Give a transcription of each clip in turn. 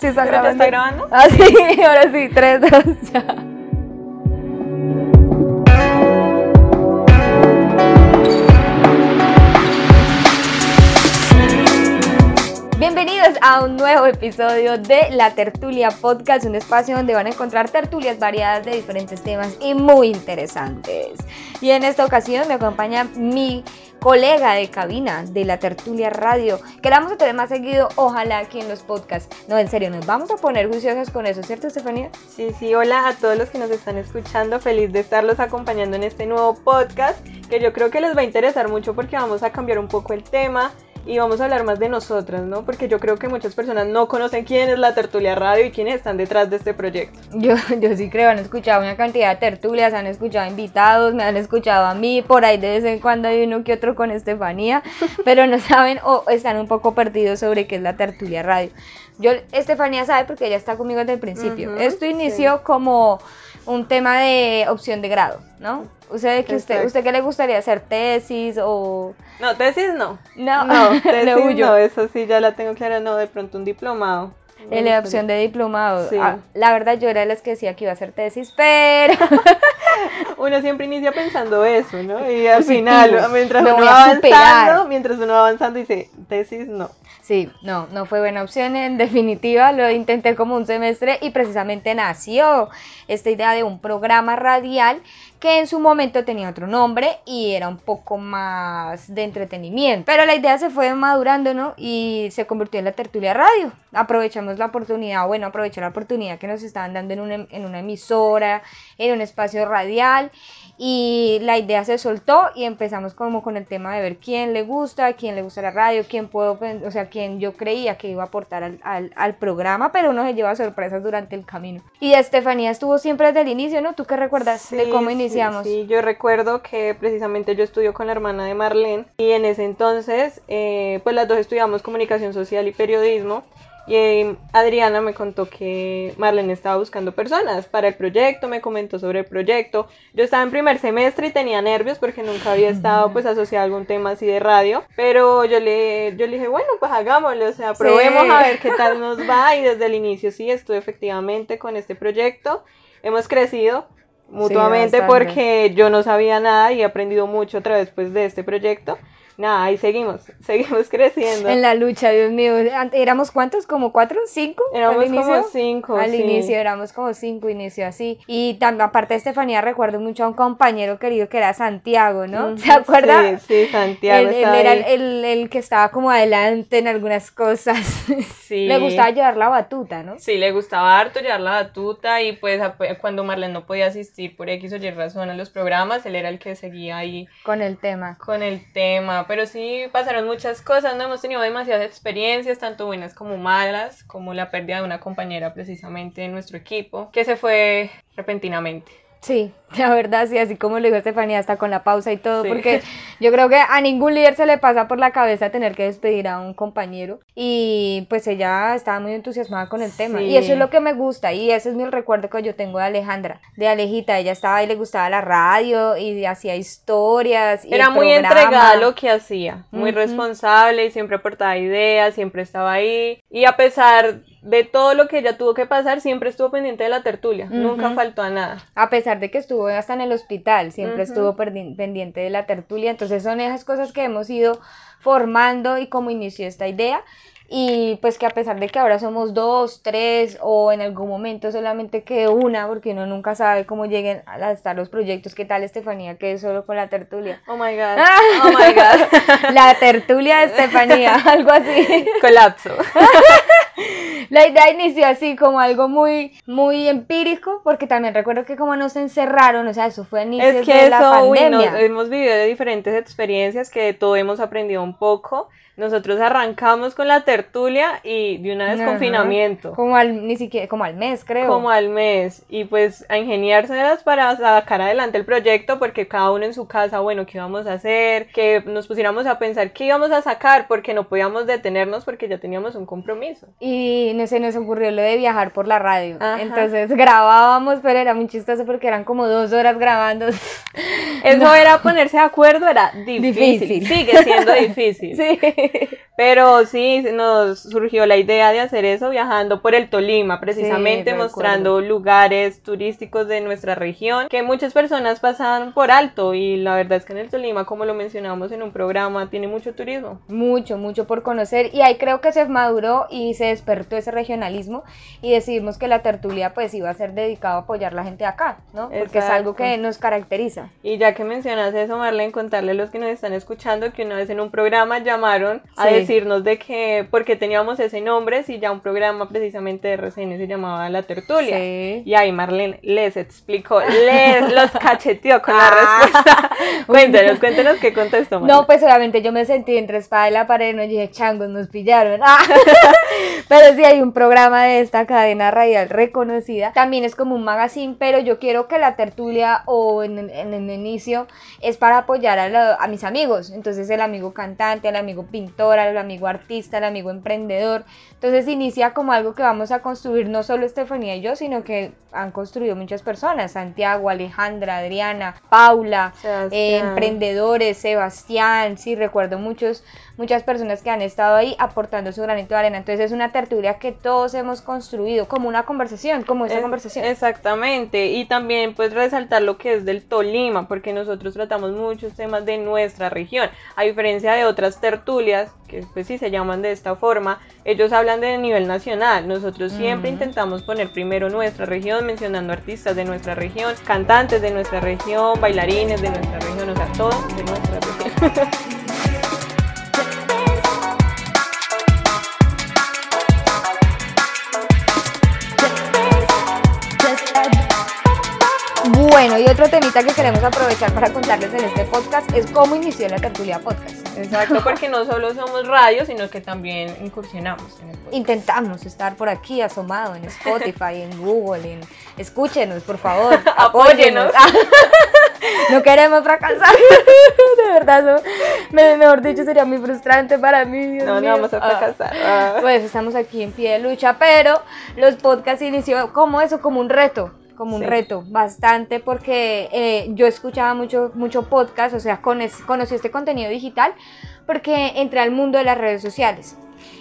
¿Sí está ¿Pero te grabando? está grabando? Ah, sí, ahora sí, tres, dos, ya. Bienvenidos a un nuevo episodio de La Tertulia Podcast, un espacio donde van a encontrar tertulias variadas de diferentes temas y muy interesantes. Y en esta ocasión me acompaña mi colega de cabina de La Tertulia Radio, que la vamos a tener más seguido, ojalá aquí en los podcasts. No, en serio, nos vamos a poner juiciosas con eso, ¿cierto, Estefanía? Sí, sí, hola a todos los que nos están escuchando. Feliz de estarlos acompañando en este nuevo podcast que yo creo que les va a interesar mucho porque vamos a cambiar un poco el tema y vamos a hablar más de nosotras, ¿no? Porque yo creo que muchas personas no conocen quién es la Tertulia Radio y quiénes están detrás de este proyecto. Yo, yo sí creo, han escuchado una cantidad de tertulias, han escuchado invitados, me han escuchado a mí, por ahí de vez en cuando hay uno que otro con Estefanía, pero no saben o están un poco perdidos sobre qué es la tertulia radio. Yo, Estefanía sabe porque ella está conmigo desde el principio. Esto inició como un tema de opción de grado, ¿no? ¿Usted, que usted. ¿Usted qué le gustaría hacer? ¿Tesis o...? No, tesis no. No, No, le tesis huyo. no, eso sí ya la tengo clara, no, de pronto un diplomado. En la opción de diplomado. Sí. Ah, la verdad, yo era de las que decía que iba a hacer tesis, pero Uno siempre inicia pensando eso, ¿no? Y al final, mientras uno va avanzando, mientras uno va avanzando dice, tesis no. Sí, no, no fue buena opción en definitiva, lo intenté como un semestre y precisamente nació esta idea de un programa radial que en su momento tenía otro nombre y era un poco más de entretenimiento. Pero la idea se fue madurando, ¿no? Y se convirtió en la tertulia radio. Aprovechamos la oportunidad, bueno, aproveché la oportunidad que nos estaban dando en una, en una emisora, en un espacio radial y la idea se soltó y empezamos como con el tema de ver quién le gusta, quién le gusta la radio, quién puedo, o sea, quién yo creía que iba a aportar al, al- al programa, pero uno se lleva sorpresas durante el camino. Y Estefanía estuvo siempre desde el inicio, ¿no? ¿Tú qué recuerdas de Sí, cómo sí, iniciamos? Sí, yo recuerdo que precisamente yo estudio con la hermana de Marlene y en ese entonces, eh, pues las dos estudiamos comunicación social y periodismo. Y eh, Adriana me contó que Marlene estaba buscando personas para el proyecto, me comentó sobre el proyecto. Yo estaba en primer semestre y tenía nervios porque nunca había estado pues asociada a algún tema así de radio. Pero yo le, yo le dije, bueno, pues hagámoslo, o sea, Sí. probemos a ver qué tal nos va. Y desde el inicio sí, estuve efectivamente con este proyecto. Hemos crecido mutuamente porque yo no sabía nada y he aprendido mucho a través pues, de este proyecto. Nada, ahí seguimos, seguimos creciendo. En la lucha, Dios mío, ¿éramos cuántos? ¿Como cuatro? ¿Cinco? Éramos al como inicio? cinco. Al sí. inicio éramos como cinco, inicio así. Y también, aparte de Estefanía, recuerdo mucho a un compañero querido que era Santiago, ¿no? ¿Se acuerda? Sí, sí, Santiago. Él, era el, el- que estaba como adelante en algunas cosas. Sí. Le gustaba llevar la batuta, ¿no? Sí, le gustaba harto llevar la batuta y pues cuando Marlene no podía asistir por X o Y razón a los programas, él era el que seguía ahí Con el tema. con el tema, pero sí pasaron muchas cosas, no hemos tenido demasiadas experiencias, tanto buenas como malas, como la pérdida de una compañera precisamente en nuestro equipo, que se fue repentinamente. Sí, la verdad, sí, así como lo dijo Estefanía, hasta con la pausa y todo, Sí. porque yo creo que a ningún líder se le pasa por la cabeza tener que despedir a un compañero y pues ella estaba muy entusiasmada con el tema Sí. y eso es lo que me gusta y ese es mi recuerdo que yo tengo de Alejandra, de Alejita, ella estaba y le gustaba la radio y hacía historias y Era el muy programa. entregada a lo que hacía, muy responsable y siempre aportaba ideas, siempre estaba ahí. Y a pesar de todo lo que ella tuvo que pasar, siempre estuvo pendiente de la tertulia, nunca faltó a nada. A pesar de que estuvo hasta en el hospital, siempre estuvo pendiente de la tertulia. Entonces son esas cosas que hemos ido formando y como inició esta idea. Y pues que a pesar de que ahora somos dos, tres o en algún momento solamente quede una, porque uno nunca sabe cómo lleguen a estar los proyectos. ¿Qué tal Estefanía? Que es solo con la tertulia. Oh my god, oh my god, La tertulia de Estefanía, algo así. colapso. La idea inició así como algo muy, muy empírico, porque también recuerdo que como nos encerraron, o sea, eso fue a inicios Es que de la eso, uy, no, pandemia. hemos vivido de diferentes experiencias que de todo hemos aprendido un poco. Nosotros arrancamos con la tertulia y de una vez Ajá. confinamiento. Como al, ni siquiera, como al mes, creo. como al mes y pues a ingeniárselas para sacar adelante el proyecto porque cada uno en su casa, bueno, qué íbamos a hacer, que nos pusiéramos a pensar qué íbamos a sacar porque no podíamos detenernos porque ya teníamos un compromiso. Y no se nos ocurrió lo de viajar por la radio. Ajá. Entonces grabábamos, pero era muy chistoso porque eran como dos horas grabando. Eso era ponerse de acuerdo, era difícil, Difícil. sigue siendo difícil. sí. Pero sí, nos surgió la idea de hacer eso viajando por el Tolima, precisamente mostrando lugares turísticos de nuestra región que muchas personas pasan por alto y la verdad es que en el Tolima, como lo mencionamos en un programa, tiene mucho turismo. Mucho, mucho por conocer y ahí creo que se maduró y se despertó ese regionalismo y decidimos que la tertulia pues iba a ser dedicado a apoyar a la gente de acá, ¿no? Porque es algo que nos caracteriza. Y ya que mencionas eso, Marlene, contarle a los que nos están escuchando que una vez en un programa llamaron a decir decirnos de que, porque teníamos ese nombre, si ya un programa precisamente de RCN se llamaba La Tertulia. Y ahí Marlene les explicó, les los cacheteó con la ah. respuesta. cuéntenos, cuéntenos qué contestó. No, pues obviamente yo me sentí entre espada y la pared, no dije, changos, nos pillaron. Pero sí hay un programa de esta cadena radial reconocida. También es como un magazine, pero yo quiero que la tertulia o en, el inicio es para apoyar a, a mis amigos. Entonces el amigo cantante, el amigo pintor, el amigo artista, el amigo emprendedor. Entonces inicia como algo que vamos a construir no solo Estefanía y yo, sino que han construido muchas personas, Santiago, Alejandra, Adriana, Paula, eh, emprendedores, Sebastián, sí, recuerdo muchos muchas personas que han estado ahí aportando su granito de arena. Entonces es una tertulia que todos hemos construido como una conversación, como esa conversación. Exactamente, y también pues resaltar lo que es del Tolima, porque nosotros tratamos muchos temas de nuestra región, a diferencia de otras tertulias, que pues sí se llaman de esta forma, ellos hablan de nivel nacional, nosotros siempre intentamos poner primero nuestra región, mencionando artistas de nuestra región, cantantes de nuestra región, bailarines de nuestra región, o sea, todos de nuestra región. Bueno, y otro temita que queremos aprovechar para contarles en este podcast es cómo inició la tertulia podcast. Exacto, porque no solo somos radio, sino que también incursionamos en el podcast. Intentamos estar por aquí asomado en Spotify, en Google, en... escúchenos, por favor, apóyenos. no queremos fracasar. de verdad, mejor dicho, sería muy frustrante para mí. no, no vamos a ah. fracasar. Ah. Pues estamos aquí en pie de lucha, pero los podcasts inició como eso, como un reto como un reto, bastante, porque eh, yo escuchaba mucho, mucho podcast, o sea, conocí este contenido digital porque entré al mundo de las redes sociales.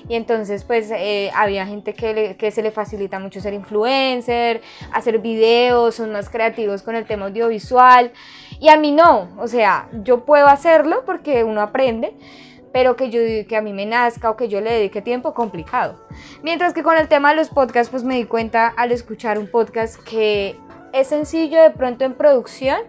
Y entonces, pues, eh, había gente que, que, se le facilita mucho ser influencer, hacer videos, son más creativos con el tema audiovisual. Y a mí no, o sea, yo puedo hacerlo porque uno aprende, pero que yo que a mí me nazca o que yo le dedique tiempo, complicado. Mientras que con el tema de los podcasts, pues me di cuenta al escuchar un podcast que es sencillo de pronto en producción,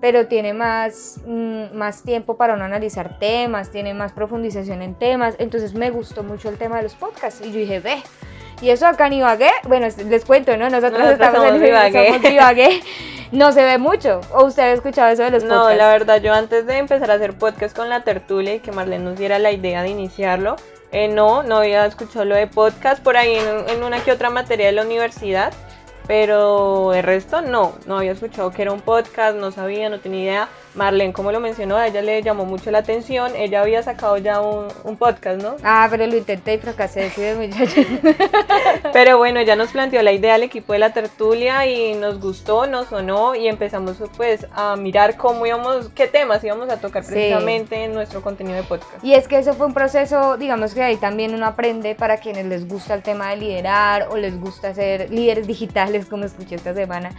pero tiene más, mm, más tiempo para uno analizar temas, tiene más profundización en temas, entonces me gustó mucho el tema de los podcasts y yo dije, ve, y eso acá en Ibagué, bueno, les cuento, ¿no? Nosotros, estamos en Ibagué. no se ve mucho. ¿O usted ha escuchado eso de los podcasts? No, la verdad, yo antes de empezar a hacer podcast con la tertulia y que Marlene nos diera la idea de iniciarlo, eh, no, no había escuchado lo de podcast por ahí en, en una que otra materia de la universidad, pero el resto no, no había escuchado que era un podcast, no sabía, no tenía idea. Marlene, como lo mencionó, a ella le llamó mucho la atención. Ella había sacado ya un, podcast, ¿no? Ah, pero lo intenté y fracasé, sí, pero bueno, ya nos planteó la idea al equipo de la tertulia y nos gustó, nos sonó y empezamos pues a mirar cómo íbamos, qué temas íbamos a tocar precisamente en nuestro contenido de podcast. Y es que eso fue un proceso, digamos que ahí también uno aprende para quienes les gusta el tema de liderar o les gusta ser líderes digitales, como escuché esta semana.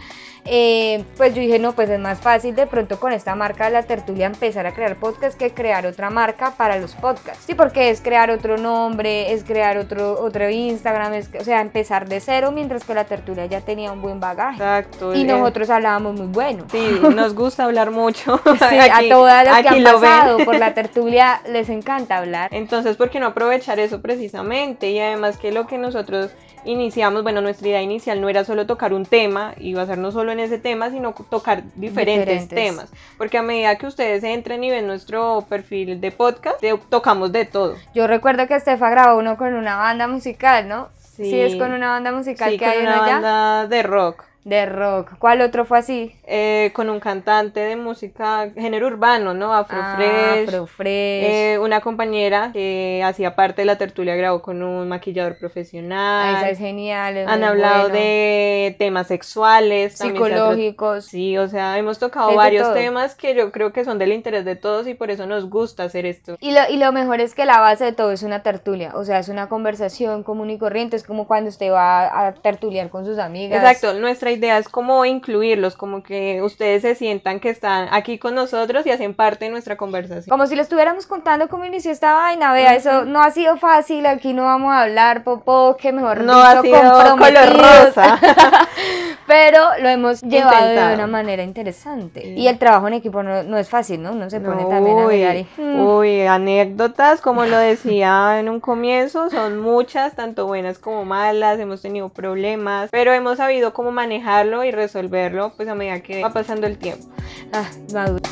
Eh, pues yo dije, no, pues es más fácil de pronto con esta marca de la tertulia empezar a crear podcast que crear otra marca para los podcasts. Sí, porque es crear otro nombre, es crear otro, otro Instagram, es, o sea, empezar de cero, mientras que la tertulia ya tenía un buen bagaje. Exacto. Y nosotros hablábamos muy bueno. Sí, nos gusta hablar mucho. Sí, a todas las que han pasado por la tertulia les encanta hablar. Entonces, ¿por qué no aprovechar eso precisamente? Y además que lo que nosotros iniciamos, bueno, nuestra idea inicial no era solo tocar un tema y basarnos solo en ese tema, sino tocar diferentes, temas. Porque a medida que ustedes entren y ven nuestro perfil de podcast, tocamos de todo. Yo recuerdo que Estefa grabó uno con una banda musical, ¿no? Sí, es con una banda musical que hay una banda de rock De rock. ¿Cuál otro fue así? Eh, con un cantante de música, género urbano, ¿no? Afrofresh. Ah, Afrofresh. Eh, una compañera que hacía parte de la tertulia grabó con un maquillador Ah, profesional. esa es genial. es Han hablado bueno. de temas sexuales, psicológicos. Sí, o sea, hemos tocado Es varios temas que yo creo que son del interés de todos y por eso nos gusta hacer esto. Y lo, y lo mejor es que la base de todo es una tertulia, o sea, es una conversación común y corriente, es como cuando usted va a tertuliar con sus amigas. Exacto, nuestra idea es como incluirlos, como que ustedes se sientan que están aquí con nosotros y hacen parte de nuestra conversación. Como si le estuviéramos contando cómo inició esta vaina, vea, eso no ha sido fácil, aquí no vamos a hablar popó, que mejor No ha sido color rosa. pero lo hemos llevado de Intentado. una manera interesante. Sí. Y el trabajo en equipo no, no es fácil, ¿no? Uno se pone No, también a uy, y... mm, uy, anécdotas, como lo decía en un comienzo, son muchas, tanto buenas como malas, hemos tenido problemas, pero hemos sabido cómo manejarlo y resolverlo pues a medida que va pasando el tiempo. ah, maduro.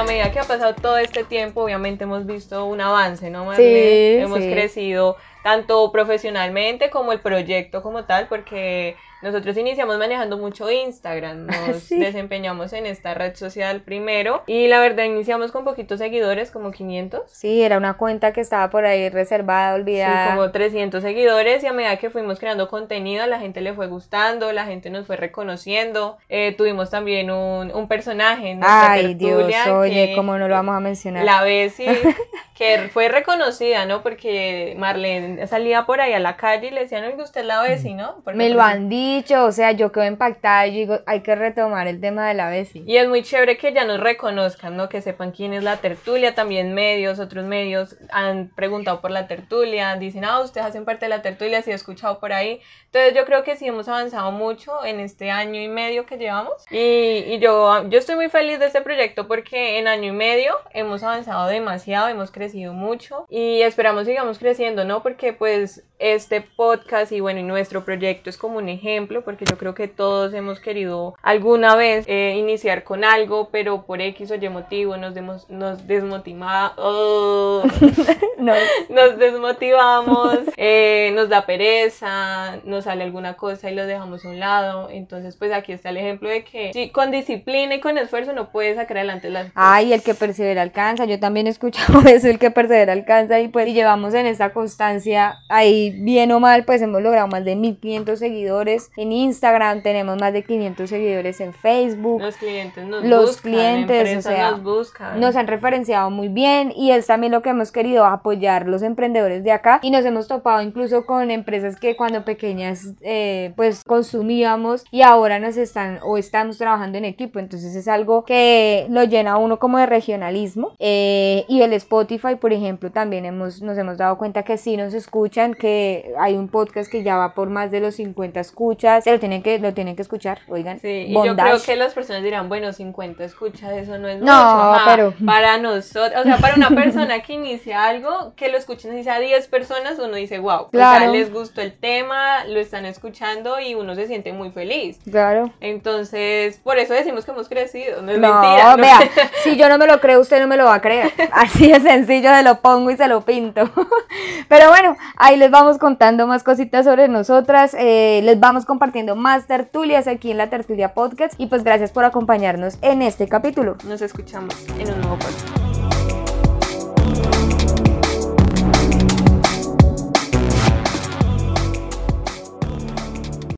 A medida que ha pasado todo este tiempo, obviamente hemos visto un avance, ¿no, Marlene? Sí, hemos sí. crecido tanto profesionalmente como el proyecto como tal, porque nosotros iniciamos manejando mucho Instagram, nos Sí. desempeñamos en esta red social primero y la verdad iniciamos con poquitos seguidores, como 500. Sí, era una cuenta que estaba por ahí reservada, Sí, olvidada. como 300 seguidores y a medida que fuimos creando contenido, la gente le fue gustando, la gente nos fue reconociendo. Eh, tuvimos también un, un personaje en nuestra Ay, Dios, tertulia oye, que- cómo no lo vamos a mencionar. La Bessie, que fue reconocida, ¿no? Porque Marlene salía por ahí a la calle y le decían, oiga, usted la Bessie, ¿no? Porque Me lo han dicho, o sea, yo quedo impactada y digo, hay que retomar el tema de la Bessie. Y es muy chévere que ya nos reconozcan, ¿no? Que sepan quién es la tertulia. También medios, otros medios han preguntado por la tertulia, dicen, ah, ustedes hacen parte de la tertulia, sí he escuchado por ahí. Entonces yo creo que sí hemos avanzado mucho en este año y medio que llevamos. Y, y yo, yo estoy muy feliz de este proyecto porque en año y medio hemos avanzado demasiado, hemos crecido mucho y esperamos sigamos creciendo, ¿no? Porque pues este podcast y bueno, y nuestro proyecto es como un ejemplo porque yo creo que todos hemos querido alguna vez eh, iniciar con algo, pero por X o Y motivo nos, demos- nos desmotiva- oh, No, nos desmotivamos, eh, nos da pereza, nos sale alguna cosa y lo dejamos a un lado. Entonces, pues aquí está el ejemplo de que sí, con disciplina y con esfuerzo no puedes sacar adelante las cosas. Ay, el que persevera alcanza. Yo también he escuchado eso, el que persevera alcanza. Y pues, y llevamos en esta constancia, ahí bien o mal, pues hemos logrado más de 1500 seguidores en Instagram. Tenemos más de 500 seguidores en Facebook. Los clientes nos Los buscan, clientes, o sea, nos buscan. Nos han referenciado muy bien y es también lo que hemos querido apoyar los emprendedores de acá y nos hemos topado incluso con empresas que cuando pequeñas eh, pues consumíamos y ahora nos están o estamos trabajando en equipo entonces es algo que lo llena a uno como de regionalismo Eh, y el Spotify por ejemplo también hemos, nos hemos dado cuenta que sí nos escuchan que hay un podcast que ya va por más de los 50 escuchas se lo tienen que, lo tienen que escuchar oigan Sí, y yo creo que las personas dirán, bueno, 50 escuchas, eso no es No, mucho. Ah, pero- Para nosotros, o sea, para una persona que inicia algo, que lo escuchen así sea 10 personas, uno dice, wow, o sea, Claro. les gustó el tema, lo están escuchando y uno se siente muy feliz. claro Entonces, por eso decimos que hemos crecido, no es No, mentira. ¿no? vea, si yo no me lo creo, usted no me lo va a creer. Así sencillo, se lo pongo y se lo pinto. Pero bueno, ahí les vamos contando más cositas sobre nosotras, eh, les vamos compartiendo más tertulias aquí en la Tertulia Podcast y pues gracias por acompañarnos en este capítulo. Nos escuchamos en un nuevo podcast.